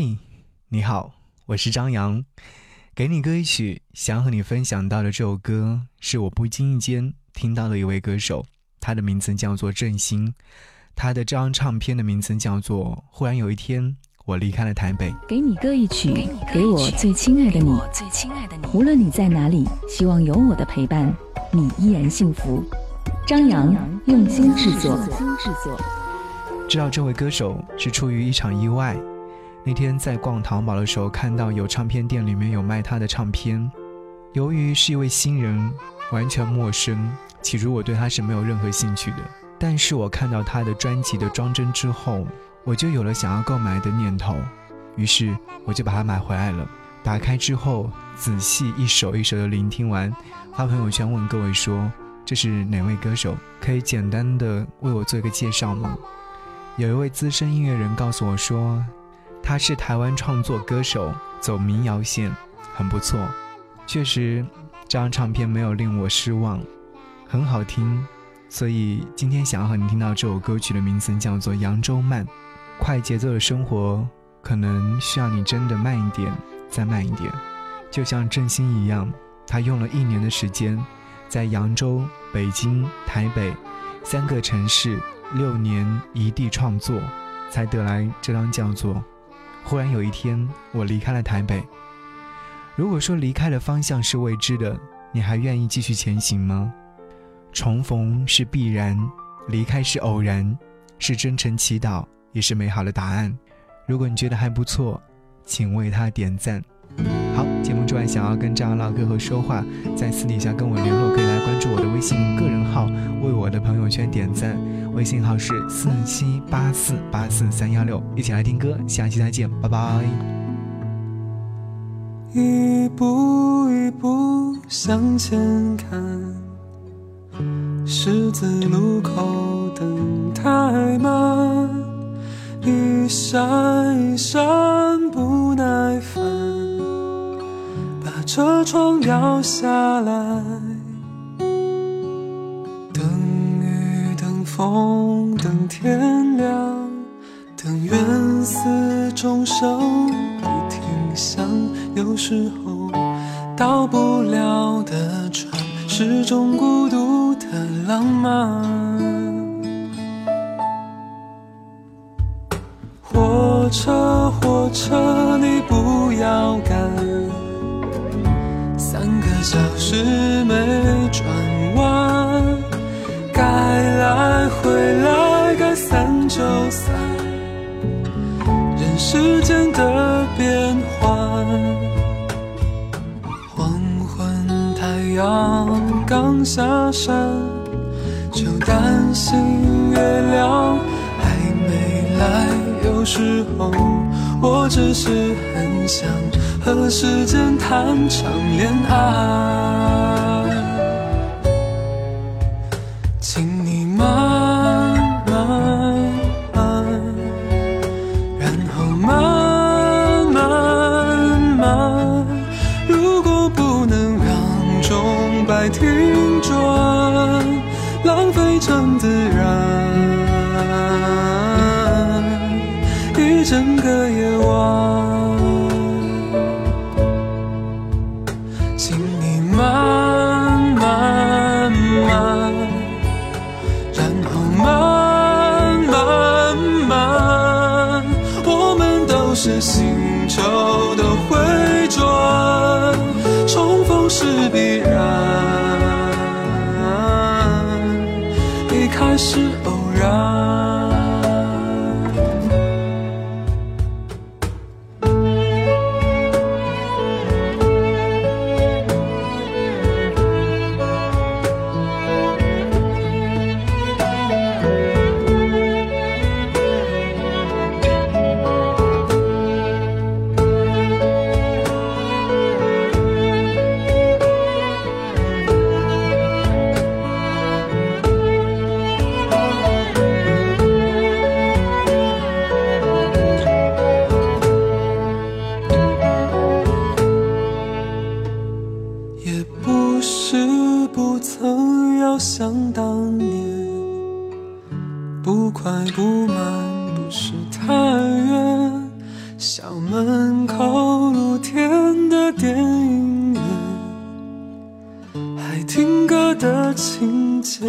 嘿，你好，我是张扬，给你歌一曲。想和你分享到的这首歌，是我不经意间听到的一位歌手，他的名字叫做郑兴，他的这张唱片的名字叫做《忽然有一天我离开了台北》。给你歌一曲，给我最亲爱的你，无论你在哪里，希望有我的陪伴，你依然幸福。张扬用心制作。知道这位歌手是出于一场意外。那天在逛淘宝的时候，看到有唱片店里面有卖他的唱片。由于是一位新人，完全陌生，起初我对他是没有任何兴趣的。但是我看到他的专辑的装帧之后，我就有了想要购买的念头。于是我就把它买回来了。打开之后，仔细一首一首的聆听完，发朋友圈问各位说：“这是哪位歌手？可以简单的为我做一个介绍吗？”有一位资深音乐人告诉我说。他是台湾创作歌手，走民谣线，很不错。确实，这张唱片没有令我失望，很好听。所以今天想要和你听到这首歌曲的名字叫做《扬州慢》。快节奏的生活可能需要你真的慢一点，再慢一点。就像郑兴一样，他用了一年的时间，在扬州、北京、台北三个城市六年一地创作，才得来这张叫做。忽然有一天，我离开了台北。如果说离开的方向是未知的，你还愿意继续前行吗？重逢是必然，离开是偶然，是真诚祈祷，也是美好的答案。如果你觉得还不错，请为他点赞。想要跟张扬唠嗑和说话，在私底下跟我联络，可以来关注我的微信个人号，为我的朋友圈点赞。微信号是四七八四八四三幺六，一起来听歌，下期再见，拜拜。一步一步向前看，十字路口等太慢，一闪一闪车窗摇下来。等雨，等风等天亮，等愿似钟声不停响。有时候到不了的船，是种孤独的浪漫。火车，火车，你不要散，人世间的变幻。黄昏太阳刚下山，就担心月亮还没来。有时候我只是很想和时间谈场恋爱。是星球的回转，重逢是必然。是偶然。不快不慢，不是太远。校门口露天的电影院，爱听歌的情节。